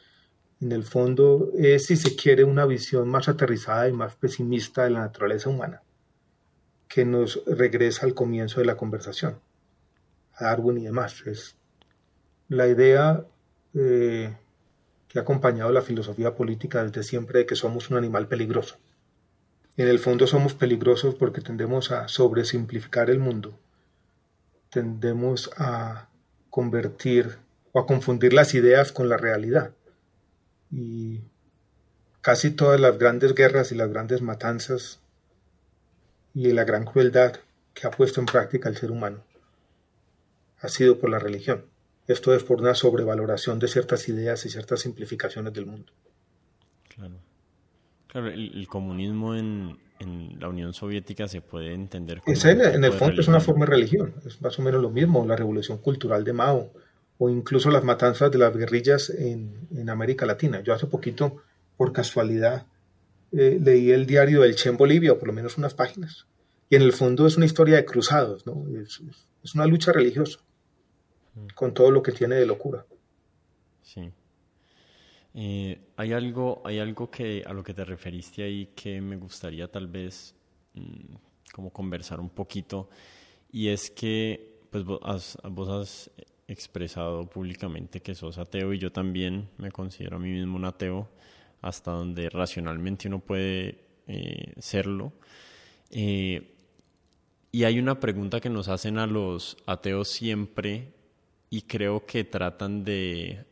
B: En el fondo es, si se quiere, una visión más aterrizada y más pesimista de la naturaleza humana. que nos regresa al comienzo de la conversación, a Darwin y demás. Es la idea eh, que ha acompañado la filosofía política desde siempre de que somos un animal peligroso. En el fondo somos peligrosos porque tendemos a sobresimplificar el mundo, tendemos a convertir o a confundir las ideas con la realidad. Y casi todas las grandes guerras y las grandes matanzas y la gran crueldad que ha puesto en práctica el ser humano ha sido por la religión. Esto es por una sobrevaloración de ciertas ideas y ciertas simplificaciones del mundo.
A: Claro. Claro, el, comunismo en, la Unión Soviética se puede entender
B: como. en el fondo es una forma de religión, es más o menos lo mismo, la revolución cultural de Mao, o incluso las matanzas de las guerrillas en, en América Latina. Yo hace poquito, por casualidad, eh, leí el diario del Che en Bolivia, o por lo menos unas páginas, y en el fondo es una historia de cruzados, ¿no? es, es una lucha religiosa, mm. con todo lo que tiene de locura.
A: Sí. Eh, hay algo, hay algo que a lo que te referiste ahí que me gustaría tal vez mm, como conversar un poquito y es que pues vos has, vos has expresado públicamente que sos ateo y yo también me considero a mí mismo un ateo hasta donde racionalmente uno puede eh, serlo. Eh, y hay una pregunta que nos hacen a los ateos siempre y creo que tratan de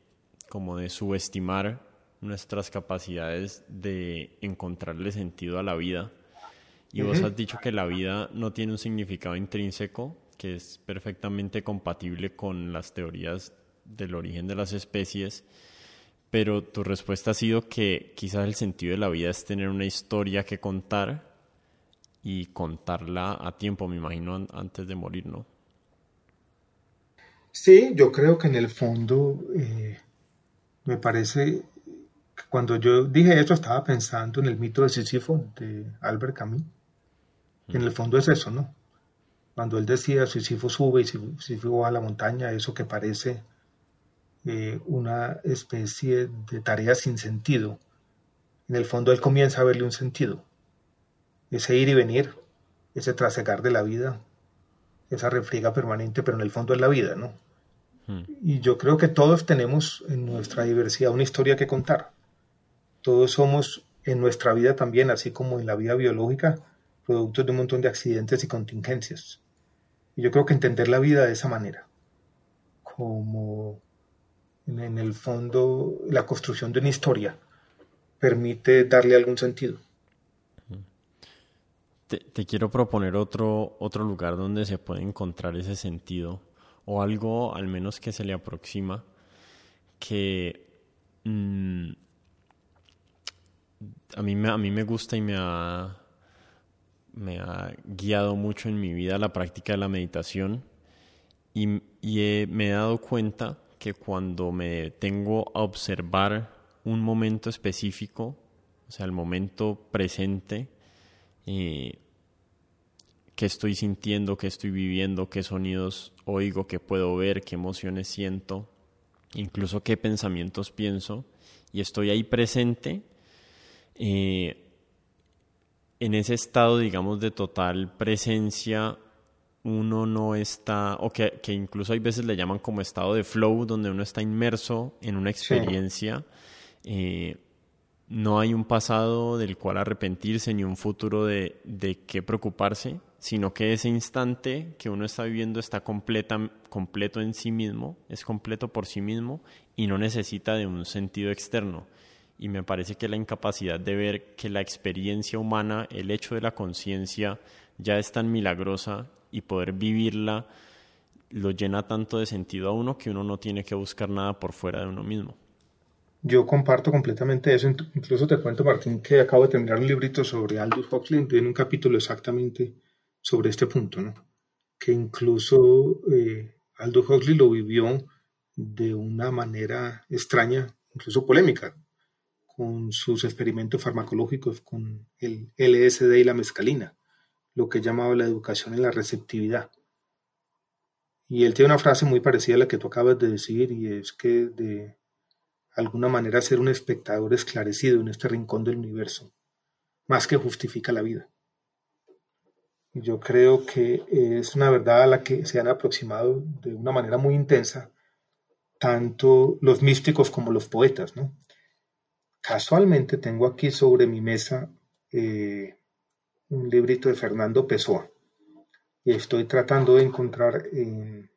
A: como de subestimar nuestras capacidades de encontrarle sentido a la vida. Y vos has dicho que la vida no tiene un significado intrínseco, que es perfectamente compatible con las teorías del origen de las especies, pero tu respuesta ha sido que quizás el sentido de la vida es tener una historia que contar y contarla a tiempo, me imagino, antes de morir, ¿no?
B: Sí, yo creo que en el fondo eh, me parece que cuando yo dije esto estaba pensando en el mito de Sísifo de Albert Camus. en el fondo es eso, ¿no? Cuando él decía Sísifo sube y Sísifo va a la montaña, eso que parece eh, una especie de tarea sin sentido. En el fondo él comienza a verle un sentido. Ese ir y venir, ese trasegar de la vida, esa refriega permanente, pero en el fondo es la vida, ¿no? Hmm. Y yo creo que todos tenemos en nuestra diversidad una historia que contar. Todos somos en nuestra vida también, así como en la vida biológica, productos de un montón de accidentes y contingencias. Y yo creo que entender la vida de esa manera, como en el fondo la construcción de una historia permite darle algún sentido.
A: Te, quiero proponer otro, otro lugar donde se puede encontrar ese sentido o algo al menos que se le aproxima que mm, a, mí a mí me gusta y me ha, me ha guiado mucho en mi vida la práctica de la meditación y, me he dado cuenta que cuando me tengo a observar un momento específico, o sea, el momento presente, eh, qué estoy sintiendo, qué estoy viviendo, qué sonidos oigo, qué puedo ver, qué emociones siento, incluso qué pensamientos pienso, y estoy ahí presente, eh, en ese estado, digamos, de total presencia, uno no está, o que, incluso hay veces le llaman como estado de flow, donde uno está inmerso en una experiencia. Eh, no hay un pasado del cual arrepentirse ni un futuro de, de qué preocuparse, sino que ese instante que uno está viviendo está completa, completo en sí mismo, es completo por sí mismo y no necesita de un sentido externo. Y me parece que la incapacidad de ver que la experiencia humana, el hecho de la conciencia, ya es tan milagrosa y poder vivirla lo llena tanto de sentido a uno que uno no tiene que buscar nada por fuera de uno mismo.
B: Yo comparto completamente eso. Incluso te cuento, Martín, que acabo de terminar un librito sobre Aldous Huxley. Tiene un capítulo exactamente sobre este punto, ¿no? Que incluso eh, Aldous Huxley lo vivió de una manera extraña, incluso polémica, con sus experimentos farmacológicos con el LSD y la mescalina lo que llamaba la educación en la receptividad. Y él tiene una frase muy parecida a la que tú acabas de decir, y es que de alguna manera ser un espectador esclarecido en este rincón del universo, más que justifica la vida. Yo creo que es una verdad a la que se han aproximado de una manera muy intensa tanto los místicos como los poetas. ¿no? Casualmente tengo aquí sobre mi mesa eh, un librito de Fernando Pessoa y estoy tratando de encontrar en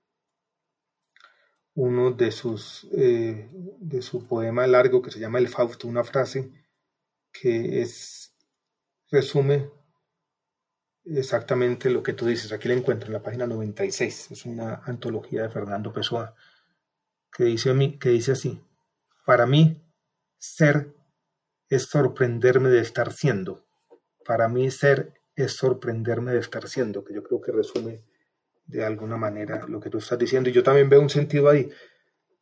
B: uno de sus eh, de su poema largo que se llama El Fausto una frase que es resume exactamente lo que tú dices. Aquí la encuentro en la página 96. Es una antología de Fernando Pessoa que dice, que dice así. Para mí, ser es sorprenderme de estar siendo. Para mí, ser es sorprenderme de estar siendo, que yo creo que resume de alguna manera lo que tú estás diciendo. Y yo también veo un sentido ahí.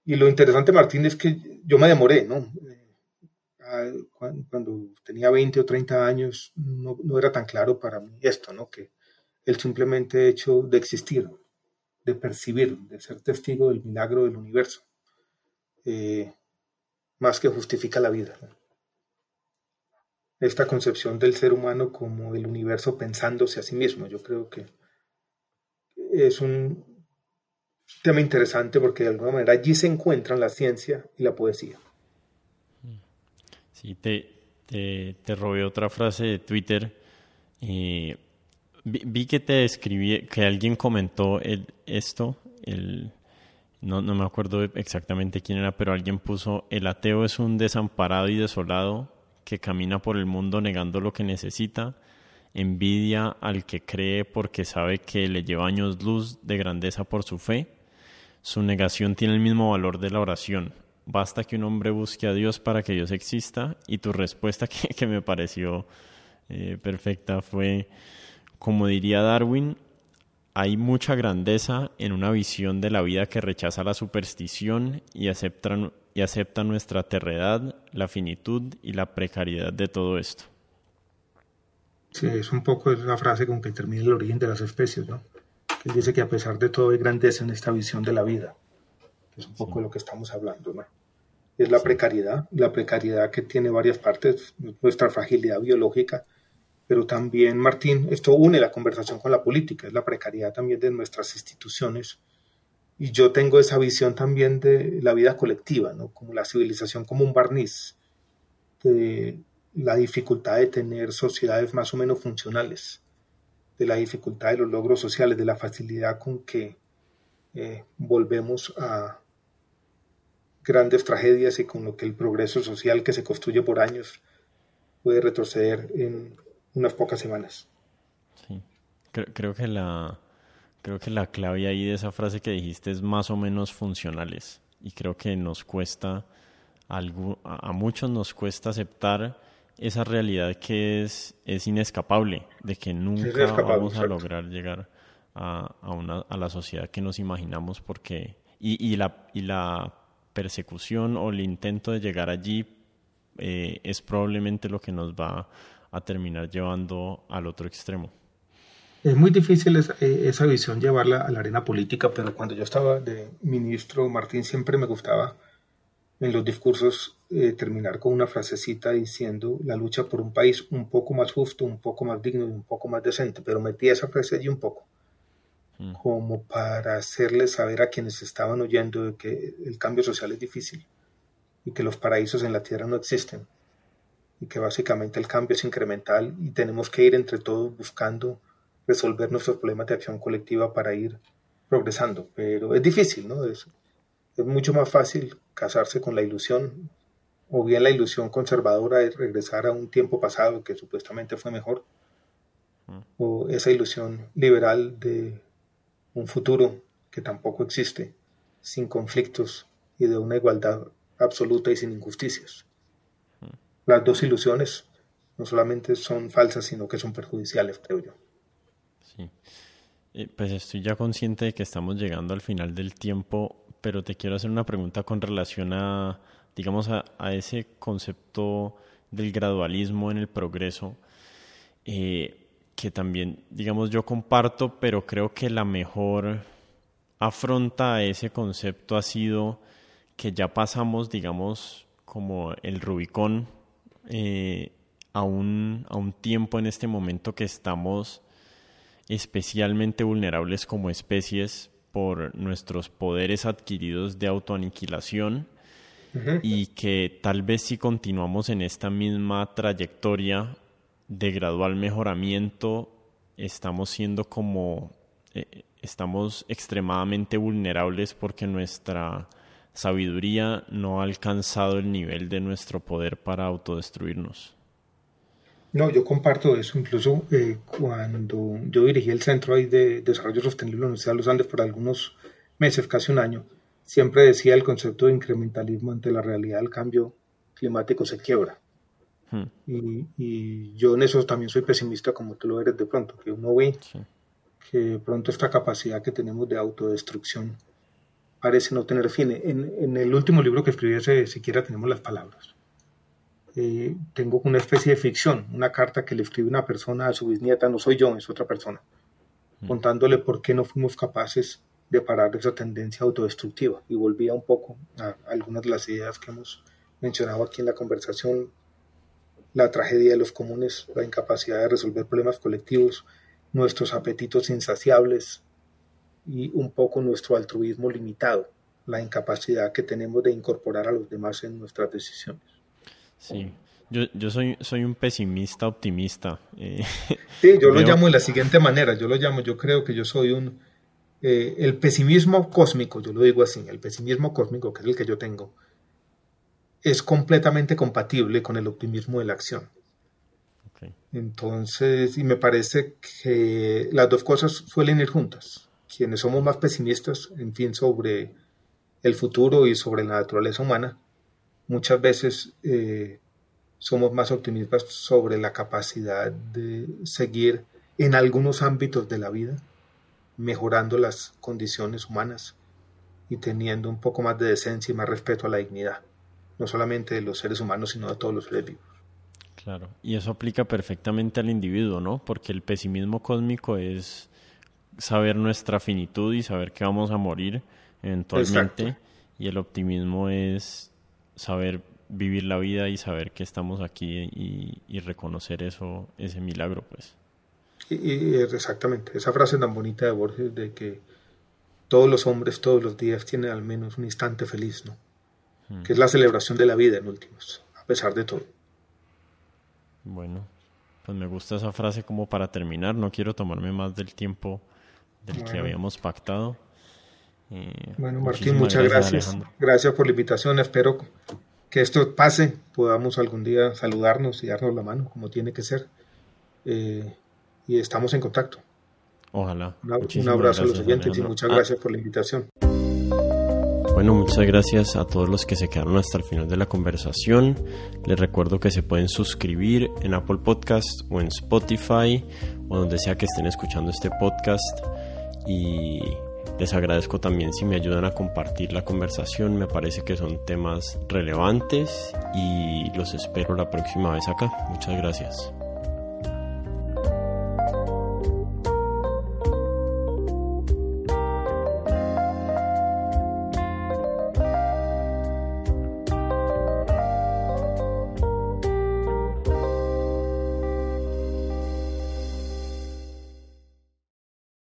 B: Y lo interesante, Martín, es que yo me demoré, ¿no? cuando tenía 20 o 30 años no, era tan claro para mí esto, ¿no? Que el simplemente hecho de existir, de percibir, de ser testigo del milagro del universo, eh, más que justifica la vida. Esta concepción del ser humano como el universo pensándose a sí mismo, yo creo que es un tema interesante porque de alguna manera allí se encuentran la ciencia y la poesía.
A: Sí, te, te, robé otra frase de Twitter. Eh, vi, que te escribí, que alguien comentó esto, el, no, no me acuerdo exactamente quién era, pero alguien puso, el ateo es un desamparado y desolado que camina por el mundo negando lo que necesita, envidia al que cree porque sabe que le lleva años luz de grandeza por su fe, su negación tiene el mismo valor de la oración, basta que un hombre busque a Dios para que Dios exista. Y tu respuesta que, me pareció eh, perfecta fue, como diría Darwin, hay mucha grandeza en una visión de la vida que rechaza la superstición y acepta, y acepta nuestra terredad, la finitud y la precariedad de todo esto.
B: Sí, es un poco una frase con que termina el origen de las especies, ¿no? Él dice que a pesar de todo hay grandeza en esta visión de la vida. Es un poco de lo que estamos hablando, ¿no? es la precariedad, la precariedad que tiene varias partes, nuestra fragilidad biológica, pero también, Martín, esto une la conversación con la política, es la precariedad también de nuestras instituciones. Y yo tengo esa visión también de la vida colectiva, ¿no? como la civilización como un barniz, de la dificultad de tener sociedades más o menos funcionales, de la dificultad de los logros sociales, de la facilidad con que eh, volvemos a, grandes tragedias y con lo que el progreso social que se construye por años puede retroceder en unas pocas semanas.
A: Sí, creo, que la creo que la clave ahí de esa frase que dijiste es más o menos funcionales y creo que nos cuesta algo, a muchos nos cuesta aceptar esa realidad que es, es inescapable, de que nunca vamos a lograr llegar a, a, una, a la sociedad que nos imaginamos porque y, y, la, y la persecución o el intento de llegar allí eh, es probablemente lo que nos va a terminar llevando al otro extremo.
B: Es muy difícil eh, esa, visión llevarla a la arena política, pero cuando yo estaba de ministro, Martín, siempre me gustaba en los discursos eh, terminar con una frasecita diciendo la lucha por un país un poco más justo, un poco más digno y un poco más decente, pero metí esa frase allí un poco. Mm. como para hacerles saber a quienes estaban oyendo que el cambio social es difícil y que los paraísos en la tierra no existen y que básicamente el cambio es incremental y tenemos que ir entre todos buscando resolver nuestros problemas de acción colectiva para ir progresando. Pero es difícil, ¿no? Es, es mucho más fácil casarse con la ilusión o bien la ilusión conservadora de regresar a un tiempo pasado que supuestamente fue mejor, mm. o esa ilusión liberal de un futuro que tampoco existe, sin conflictos y de una igualdad absoluta y sin injusticias. Las dos ilusiones no solamente son falsas, sino que son perjudiciales, creo yo.
A: Sí. Pues estoy ya consciente de que estamos llegando al final del tiempo, pero te quiero hacer una pregunta con relación a, digamos, a, ese concepto del gradualismo en el progreso. Eh, que también, digamos, yo comparto, pero creo que la mejor afronta a ese concepto ha sido que ya pasamos, digamos, como el Rubicón eh, a, un, a un tiempo en este momento que estamos especialmente vulnerables como especies por nuestros poderes adquiridos de autoaniquilación y que tal vez si continuamos en esta misma trayectoria de gradual mejoramiento, estamos siendo como, eh, estamos extremadamente vulnerables porque nuestra sabiduría no ha alcanzado el nivel de nuestro poder para autodestruirnos.
B: No, yo comparto eso. Incluso eh, cuando yo dirigí el Centro de Desarrollo Sostenible de la Universidad de los Andes por algunos meses, casi un año, siempre decía el concepto de incrementalismo ante la realidad del cambio climático se quiebra. Hmm. Y, yo en eso también soy pesimista como tú lo eres de pronto, que uno ve que pronto esta capacidad que tenemos de autodestrucción parece no tener fin. En, el último libro que escribí, ese, siquiera tenemos las palabras. Eh, tengo una especie de ficción, una carta que le escribe una persona a su bisnieta, no soy yo, es otra persona, hmm. contándole por qué no fuimos capaces de parar esa tendencia autodestructiva. Y volvía un poco a algunas de las ideas que hemos mencionado aquí en la conversación, la tragedia de los comunes, la incapacidad de resolver problemas colectivos, nuestros apetitos insaciables y un poco nuestro altruismo limitado, la incapacidad que tenemos de incorporar a los demás en nuestras decisiones.
A: Sí, yo, yo soy, soy un pesimista optimista. Eh,
B: sí, yo lo llamo de la siguiente manera, yo lo llamo, yo creo que yo soy un, eh, el pesimismo cósmico, yo lo digo así, el pesimismo cósmico, que es el que yo tengo, es completamente compatible con el optimismo de la acción. Entonces, y me parece que las dos cosas suelen ir juntas. Quienes somos más pesimistas, en fin, sobre el futuro y sobre la naturaleza humana, muchas veces eh, somos más optimistas sobre la capacidad de seguir en algunos ámbitos de la vida mejorando las condiciones humanas y teniendo un poco más de decencia y más respeto a la dignidad no solamente de los seres humanos, sino de todos los seres vivos.
A: Claro, y eso aplica perfectamente al individuo, ¿no? Porque el pesimismo cósmico es saber nuestra finitud y saber que vamos a morir eventualmente, y el optimismo es saber vivir la vida y saber que estamos aquí y, reconocer eso, ese milagro, pues.
B: Y, exactamente, esa frase tan bonita de Borges de que todos los hombres todos los días tienen al menos un instante feliz, ¿no? que es la celebración de la vida en últimos, a pesar de todo.
A: Bueno, pues me gusta esa frase como para terminar, no quiero tomarme más del tiempo del que habíamos pactado.
B: Eh, bueno, Martín, muchas gracias. Gracias, por la invitación, espero que esto pase, podamos algún día saludarnos y darnos la mano, como tiene que ser. Eh, y estamos en contacto.
A: Ojalá.
B: un abrazo a los oyentes y muchas ah. gracias por la invitación.
A: Bueno, muchas gracias a todos los que se quedaron hasta el final de la conversación. Les recuerdo que se pueden suscribir en Apple Podcast o en Spotify o donde sea que estén escuchando este podcast. Y les agradezco también si me ayudan a compartir la conversación. Me parece que son temas relevantes y los espero la próxima vez acá. Muchas gracias.